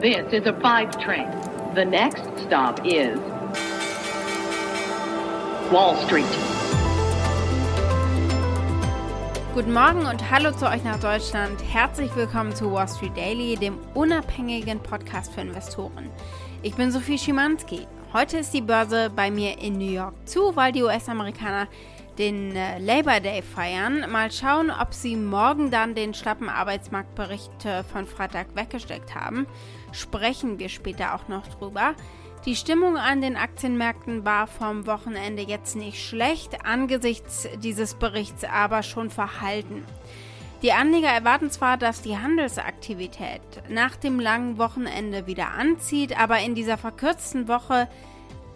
This is a five train. The next stop is Wall Street. Guten Morgen und hallo zu euch nach Deutschland. Herzlich willkommen zu Wall Street Daily, dem unabhängigen Podcast für Investoren. Ich bin Sophie Schimanski. Heute ist die Börse bei mir in New York zu, weil die US-Amerikaner den äh, Labor Day feiern. Mal schauen, ob sie morgen dann den schlappen Arbeitsmarktbericht äh, von Freitag weggesteckt haben. Sprechen wir später auch noch drüber. Die Stimmung an den Aktienmärkten war vom Wochenende jetzt nicht schlecht, angesichts dieses Berichts aber schon verhalten. Die Anleger erwarten zwar, dass die Handelsaktivität nach dem langen Wochenende wieder anzieht, aber in dieser verkürzten Woche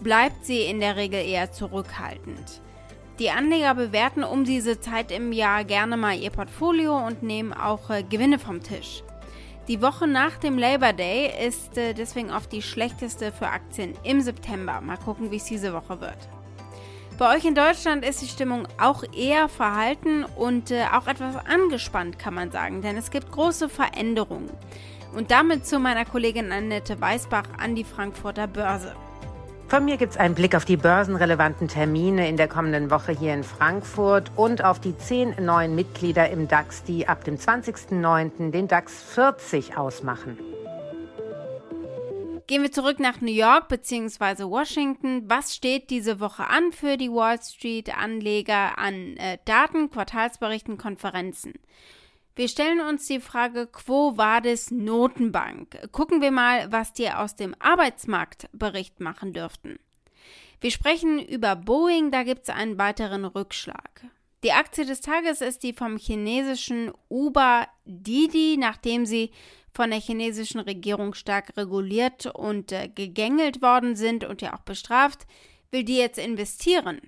bleibt sie in der Regel eher zurückhaltend. Die Anleger bewerten um diese Zeit im Jahr gerne mal ihr Portfolio und nehmen auch äh, Gewinne vom Tisch. Die Woche nach dem Labor Day ist äh, deswegen oft die schlechteste für Aktien im September. Mal gucken, wie es diese Woche wird. Bei euch in Deutschland ist die Stimmung auch eher verhalten und äh, auch etwas angespannt, kann man sagen, denn es gibt große Veränderungen. Und damit zu meiner Kollegin Annette Weißbach an die Frankfurter Börse. Von mir gibt es einen Blick auf die börsenrelevanten Termine in der kommenden Woche hier in Frankfurt und auf die zehn neuen Mitglieder im DAX, die ab dem 20.09. den DAX 40 ausmachen. Gehen wir zurück nach New York bzw. Washington. Was steht diese Woche an für die Wall Street-Anleger an äh, Daten, Quartalsberichten, Konferenzen? Wir stellen uns die Frage, Quo Vadis Notenbank? Gucken wir mal, was die aus dem Arbeitsmarktbericht machen dürften. Wir sprechen über Boeing, da gibt es einen weiteren Rückschlag. Die Aktie des Tages ist die vom chinesischen Uber Didi, nachdem sie von der chinesischen Regierung stark reguliert und äh, gegängelt worden sind und ja auch bestraft, will die jetzt investieren.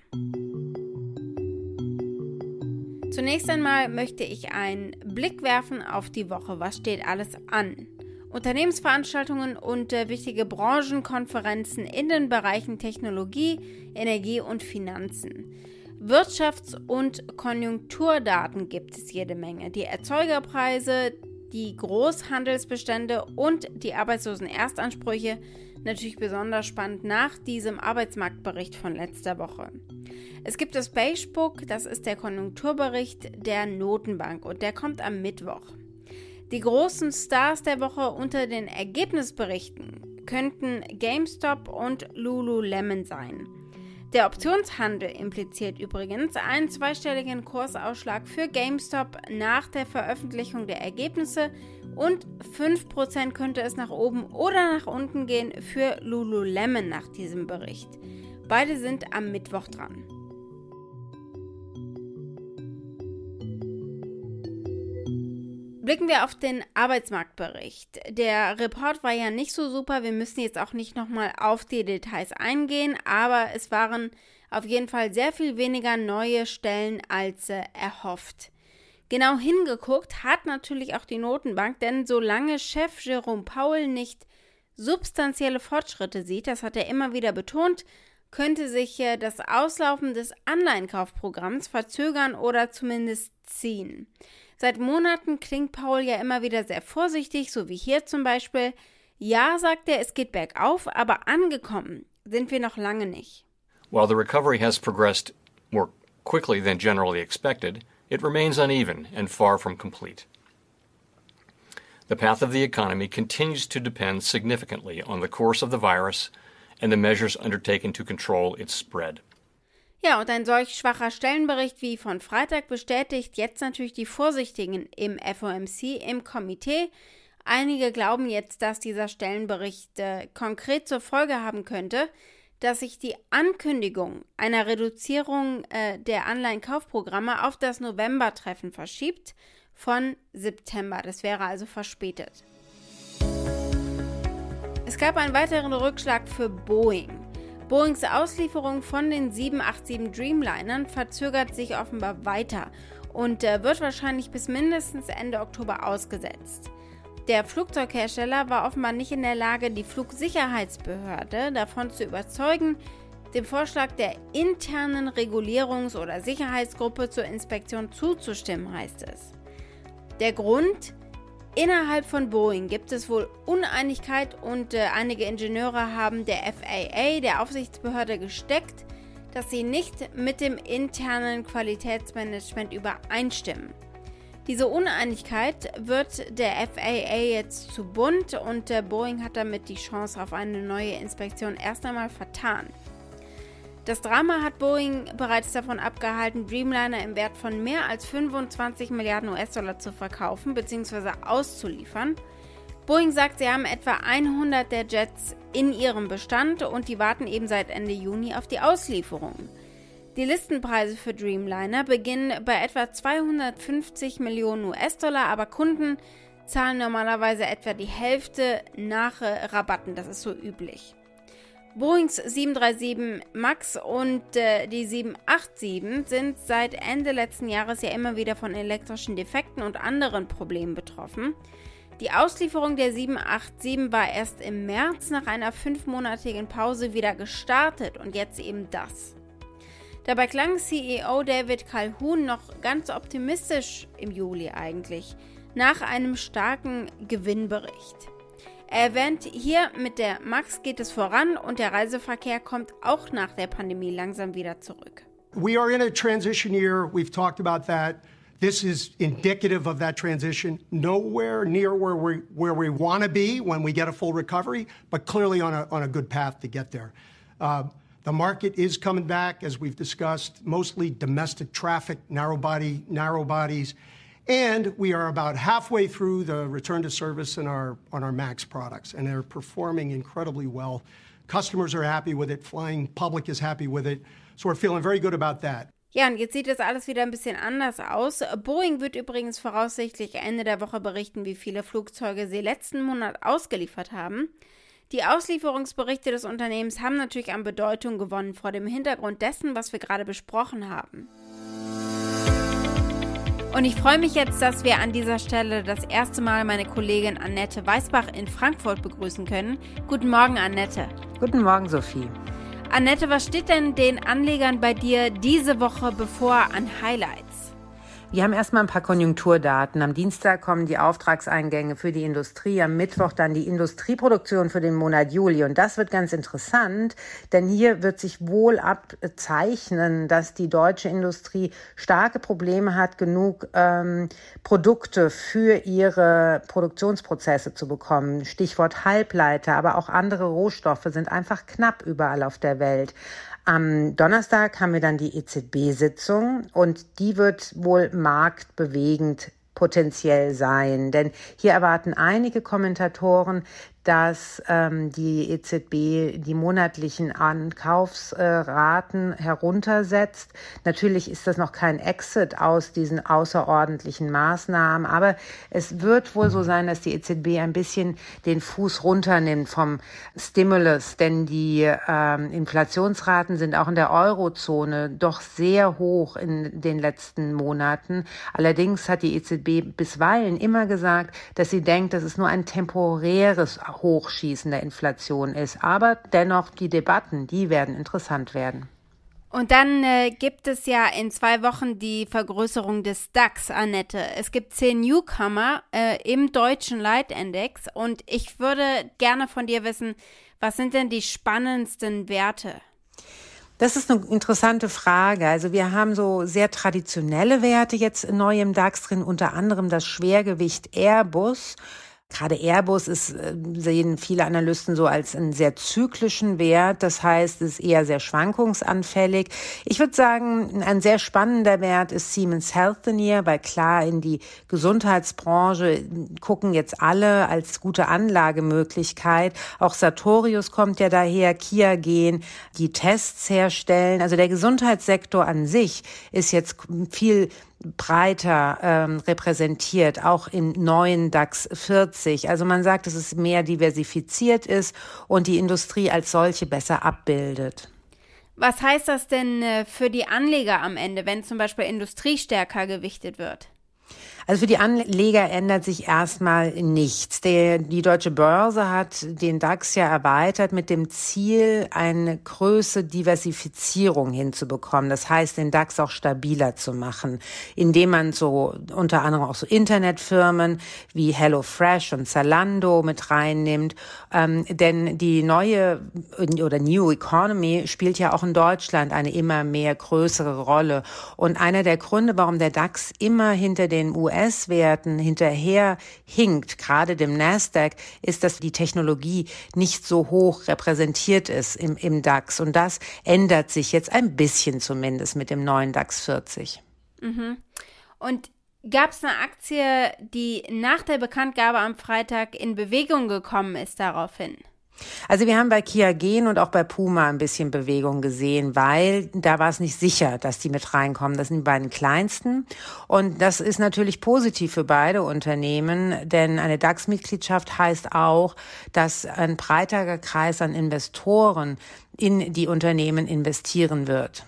Zunächst einmal möchte ich einen Blick werfen auf die Woche. Was steht alles an? Unternehmensveranstaltungen und äh, wichtige Branchenkonferenzen in den Bereichen Technologie, Energie und Finanzen. Wirtschafts- und Konjunkturdaten gibt es jede Menge. Die Erzeugerpreise, die Großhandelsbestände und die Arbeitslosenerstansprüche natürlich besonders spannend nach diesem Arbeitsmarktbericht von letzter Woche. Es gibt das Beigebook, das ist der Konjunkturbericht der Notenbank und der kommt am Mittwoch. Die großen Stars der Woche unter den Ergebnisberichten könnten GameStop und Lululemon sein. Der Optionshandel impliziert übrigens einen zweistelligen Kursausschlag für GameStop nach der Veröffentlichung der Ergebnisse und 5% könnte es nach oben oder nach unten gehen für Lululemon nach diesem Bericht. Beide sind am Mittwoch dran. Blicken wir auf den Arbeitsmarktbericht. Der Report war ja nicht so super. Wir müssen jetzt auch nicht nochmal auf die Details eingehen, aber es waren auf jeden Fall sehr viel weniger neue Stellen als äh, erhofft. Genau hingeguckt hat natürlich auch die Notenbank, denn solange Chef Jerome Powell nicht substanzielle Fortschritte sieht, das hat er immer wieder betont, könnte sich das Auslaufen des Anleihenkaufprogramms verzögern oder zumindest ziehen. Seit Monaten klingt Paul ja immer wieder sehr vorsichtig, so wie hier zum Beispiel. Ja, sagt er, es geht bergauf, aber angekommen sind wir noch lange nicht. While the recovery has progressed more quickly than generally expected, it remains uneven and far from complete. The path of the economy continues to depend significantly on the course of the virus and the measures undertaken to control its spread. Ja, und ein solch schwacher Stellenbericht wie von Freitag bestätigt jetzt natürlich die Vorsichtigen im FOMC, im Komitee. Einige glauben jetzt, dass dieser Stellenbericht äh, konkret zur Folge haben könnte, dass sich die Ankündigung einer Reduzierung äh, der Anleihenkaufprogramme auf das Novembertreffen verschiebt von September. Das wäre also verspätet. Es gab einen weiteren Rückschlag für Boeing. Boeings Auslieferung von den 787 Dreamlinern verzögert sich offenbar weiter und äh, wird wahrscheinlich bis mindestens Ende Oktober ausgesetzt. Der Flugzeughersteller war offenbar nicht in der Lage, die Flugsicherheitsbehörde davon zu überzeugen, dem Vorschlag der internen Regulierungs- oder Sicherheitsgruppe zur Inspektion zuzustimmen, heißt es. Der Grund, innerhalb von Boeing gibt es wohl Uneinigkeit und äh, einige Ingenieure haben der FAA, der Aufsichtsbehörde, gesteckt, dass sie nicht mit dem internen Qualitätsmanagement übereinstimmen. Diese Uneinigkeit wird der FAA jetzt zu bunt und äh, Boeing hat damit die Chance auf eine neue Inspektion erst einmal vertan. Das Drama hat Boeing bereits davon abgehalten, Dreamliner im Wert von mehr als 25 Milliarden US-Dollar zu verkaufen bzw. auszuliefern. Boeing sagt, sie haben etwa 100 der Jets in ihrem Bestand und die warten eben seit Ende Juni auf die Auslieferung. Die Listenpreise für Dreamliner beginnen bei etwa 250 Millionen US-Dollar, aber Kunden zahlen normalerweise etwa die Hälfte nach Rabatten. Das ist so üblich. Boeings 737 MAX und äh, die 787 sind seit Ende letzten Jahres ja immer wieder von elektrischen Defekten und anderen Problemen betroffen. Die Auslieferung der 787 war erst im März nach einer fünfmonatigen Pause wieder gestartet und jetzt eben das. Dabei klang CEO David Calhoun noch ganz optimistisch im Juli eigentlich, nach einem starken Gewinnbericht. Er erwähnt hier, mit der Max geht es voran und der Reiseverkehr kommt auch nach der Pandemie langsam wieder zurück. We are in a transition year. We've talked about that. This is indicative of that transition. Nowhere near where we where we want to be when we get a full recovery, but clearly on a on a good path to get there. Uh, the market is coming back, as we've discussed, mostly domestic traffic, narrow body, narrow bodies. And we are about halfway through the return to service in our, on our MAX products, and they're performing incredibly well. Customers are happy with it, flying public is happy with it. So we're feeling very good about that. Ja, und jetzt sieht das alles wieder ein bisschen anders aus. Boeing wird übrigens voraussichtlich Ende der Woche berichten, wie viele Flugzeuge sie letzten Monat ausgeliefert haben. Die Auslieferungsberichte des Unternehmens haben natürlich an Bedeutung gewonnen vor dem Hintergrund dessen, was wir gerade besprochen haben. Und ich freue mich jetzt, dass wir an dieser Stelle das erste Mal meine Kollegin Annette Weißbach in Frankfurt begrüßen können. Guten Morgen, Annette. Guten Morgen, Sophie. Annette, was steht denn den Anlegern bei dir diese Woche bevor an Highlights? Wir haben erstmal ein paar Konjunkturdaten. Am Dienstag kommen die Auftragseingänge für die Industrie, am Mittwoch dann die Industrieproduktion für den Monat Juli. Und das wird ganz interessant, denn hier wird sich wohl abzeichnen, dass die deutsche Industrie starke Probleme hat, genug ähm, Produkte für ihre Produktionsprozesse zu bekommen. Stichwort Halbleiter, aber auch andere Rohstoffe sind einfach knapp überall auf der Welt. Am Donnerstag haben wir dann die EZB-Sitzung und die wird wohl marktbewegend potenziell sein. Denn hier erwarten einige Kommentatoren, dass ähm, die EZB die monatlichen Ankaufsraten äh, heruntersetzt. Natürlich ist das noch kein Exit aus diesen außerordentlichen Maßnahmen, aber es wird wohl so sein, dass die EZB ein bisschen den Fuß runternimmt vom Stimulus, denn die ähm, Inflationsraten sind auch in der Eurozone doch sehr hoch in den letzten Monaten. Allerdings hat die EZB bisweilen immer gesagt, dass sie denkt, dass es nur ein temporäres Hochschießen der Inflation ist. Aber dennoch, die Debatten, die werden interessant werden. Und dann äh, gibt es ja in zwei Wochen die Vergrößerung des DAX, Annette. Es gibt zehn Newcomer äh, im deutschen Leitindex und ich würde gerne von dir wissen, was sind denn die spannendsten Werte? Das ist eine interessante Frage. Also wir haben so sehr traditionelle Werte jetzt neu im DAX drin, unter anderem das Schwergewicht Airbus. Gerade Airbus ist, äh, sehen viele Analysten so als einen sehr zyklischen Wert. Das heißt, es ist eher sehr schwankungsanfällig. Ich würde sagen, ein sehr spannender Wert ist Siemens Healthineer, weil klar in die Gesundheitsbranche gucken jetzt alle als gute Anlagemöglichkeit. Auch Sartorius kommt ja daher, Kia gehen, die Tests herstellen. Also der Gesundheitssektor an sich ist jetzt viel breiter ähm, repräsentiert, auch in neuen DAX 40. Also man sagt, dass es mehr diversifiziert ist und die Industrie als solche besser abbildet. Was heißt das denn äh, für die Anleger am Ende, wenn zum Beispiel Industrie stärker gewichtet wird? Also für die Anleger ändert sich erstmal nichts. Der, die deutsche Börse hat den DAX ja erweitert mit dem Ziel, eine größere Diversifizierung hinzubekommen. Das heißt, den DAX auch stabiler zu machen, indem man so unter anderem auch so Internetfirmen wie HelloFresh und Zalando mit reinnimmt. Ähm, denn die neue oder New Economy spielt ja auch in Deutschland eine immer mehr größere Rolle. Und einer der Gründe, warum der DAX immer hinter den US US-Werten hinterher hinkt, gerade dem Nasdaq, ist, dass die Technologie nicht so hoch repräsentiert ist im, im DAX. Und das ändert sich jetzt ein bisschen zumindest mit dem neuen DAX 40. Mhm. Und gab es eine Aktie, die nach der Bekanntgabe am Freitag in Bewegung gekommen ist daraufhin? Also wir haben bei Kia Gen und auch bei Puma ein bisschen Bewegung gesehen, weil da war es nicht sicher, dass die mit reinkommen. Das sind die beiden kleinsten. Und das ist natürlich positiv für beide Unternehmen, denn eine DAX-Mitgliedschaft heißt auch, dass ein breiterer Kreis an Investoren in die Unternehmen investieren wird.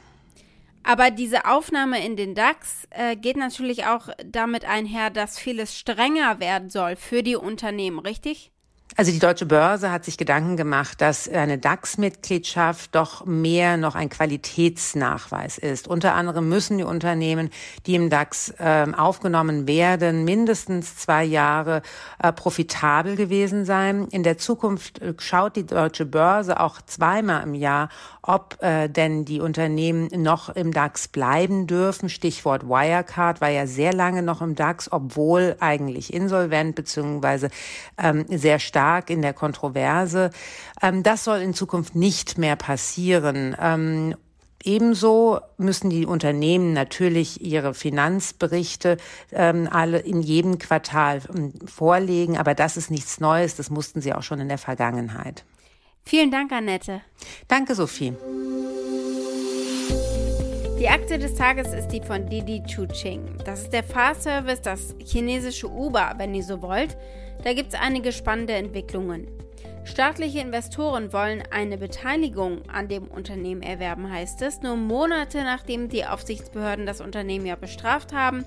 Aber diese Aufnahme in den DAX äh, geht natürlich auch damit einher, dass vieles strenger werden soll für die Unternehmen, richtig? Also die Deutsche Börse hat sich Gedanken gemacht, dass eine DAX-Mitgliedschaft doch mehr noch ein Qualitätsnachweis ist. Unter anderem müssen die Unternehmen, die im DAX äh, aufgenommen werden, mindestens zwei Jahre äh, profitabel gewesen sein. In der Zukunft äh, schaut die Deutsche Börse auch zweimal im Jahr, ob äh, denn die Unternehmen noch im DAX bleiben dürfen. Stichwort Wirecard war ja sehr lange noch im DAX, obwohl eigentlich insolvent beziehungsweise ähm, sehr stark in der Kontroverse. Ähm, das soll in Zukunft nicht mehr passieren. Ähm, Ebenso müssen die Unternehmen natürlich ihre Finanzberichte ähm, alle in jedem Quartal ähm, vorlegen, aber das ist nichts Neues, das mussten sie auch schon in der Vergangenheit. Vielen Dank, Annette. Danke, Sophie. Die Akte des Tages ist die von Didi Chuching. Das ist der Fahrservice, das chinesische Uber, wenn ihr so wollt. Da gibt es einige spannende Entwicklungen. Staatliche Investoren wollen eine Beteiligung an dem Unternehmen erwerben, heißt es, nur Monate nachdem die Aufsichtsbehörden das Unternehmen ja bestraft haben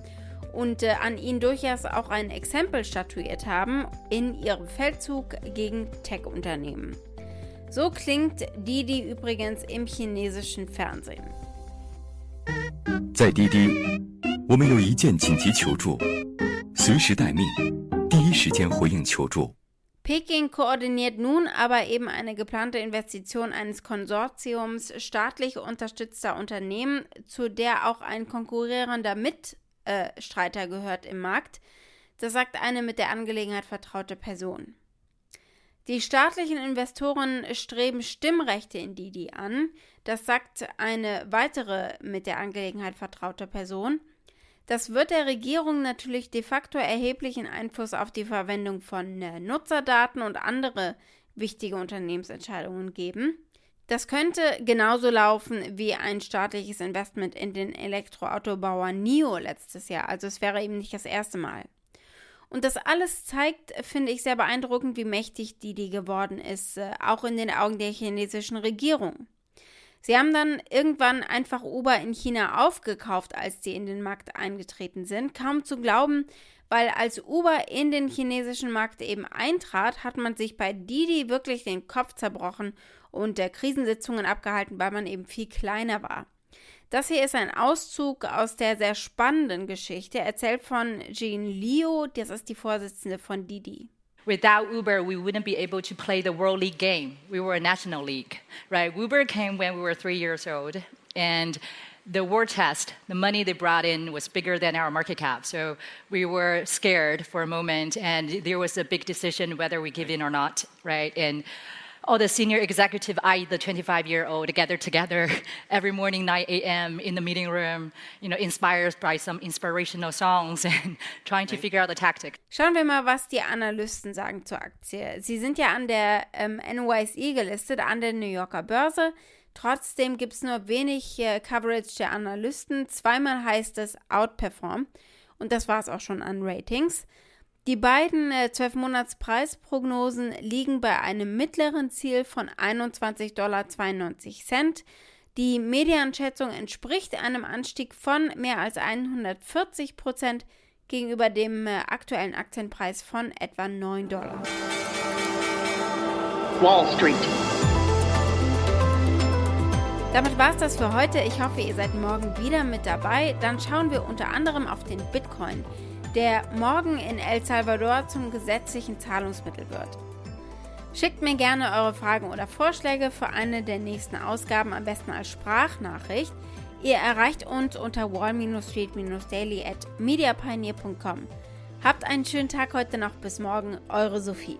und äh, an ihnen durchaus auch ein Exempel statuiert haben in ihrem Feldzug gegen Tech-Unternehmen. So klingt Didi übrigens im chinesischen Fernsehen. 在滴滴，我们有一键紧急求助，随时待命，第一时间回应求助。Peking koordiniert nun aber eben eine geplante Investition eines Konsortiums staatlich unterstützter Unternehmen, zu der auch ein konkurrierender Mitstreiter gehört im Markt. Das sagt eine mit der Angelegenheit vertraute Person. Die staatlichen Investoren streben Stimmrechte in Didi an. Das sagt eine weitere mit der Angelegenheit vertraute Person. Das wird der Regierung natürlich de facto erheblichen Einfluss auf die Verwendung von äh, Nutzerdaten und andere wichtige Unternehmensentscheidungen geben. Das könnte genauso laufen wie ein staatliches Investment in den Elektroautobauer NIO letztes Jahr. Also es wäre eben nicht das erste Mal. Und das alles zeigt, finde ich, sehr beeindruckend, wie mächtig Didi geworden ist, äh, auch in den Augen der chinesischen Regierung. Sie haben dann irgendwann einfach Uber in China aufgekauft, als sie in den Markt eingetreten sind. Kaum zu glauben, weil als Uber in den chinesischen Markt eben eintrat, hat man sich bei Didi wirklich den Kopf zerbrochen und der Krisensitzungen abgehalten, weil man eben viel kleiner war. Das hier ist ein Auszug aus der sehr spannenden Geschichte, erzählt von Jean Liu, das ist die Vorsitzende von Didi. Without Uber, we wouldn't be able to play the World League game. We were a national league, right? Uber came when we were three years old, and the war chest, the money they brought in was bigger than our market cap. So we were scared for a moment, and there was a big decision whether we give in or not, right? And all the senior executive, I, the 25 year old, gather together every morning, 9 a.m. in the meeting room, you know, inspired by some inspirational songs and trying to figure out the tactic. Schauen wir mal, was die Analysten sagen zur Aktie. Sie sind ja an der ähm, NYSE gelistet, an der New Yorker Börse. Trotzdem gibt es nur wenig äh, Coverage der Analysten. Zweimal heißt es Outperform. Und das war es auch schon an Ratings. Die beiden äh, 12-Monats-Preisprognosen liegen bei einem mittleren Ziel von 21,92 Dollar. Die Medianschätzung entspricht einem Anstieg von mehr als 140 Prozent gegenüber dem äh, aktuellen Aktienpreis von etwa 9 Dollar. Wall Street. Damit war es das für heute. Ich hoffe, ihr seid morgen wieder mit dabei. Dann schauen wir unter anderem auf den Bitcoin, der morgen in El Salvador zum gesetzlichen Zahlungsmittel wird. Schickt mir gerne eure Fragen oder Vorschläge für eine der nächsten Ausgaben, am besten als Sprachnachricht. Ihr erreicht uns unter wall-street-daily at mediapioneer.com. Habt einen schönen Tag heute noch. Bis morgen. Eure Sophie.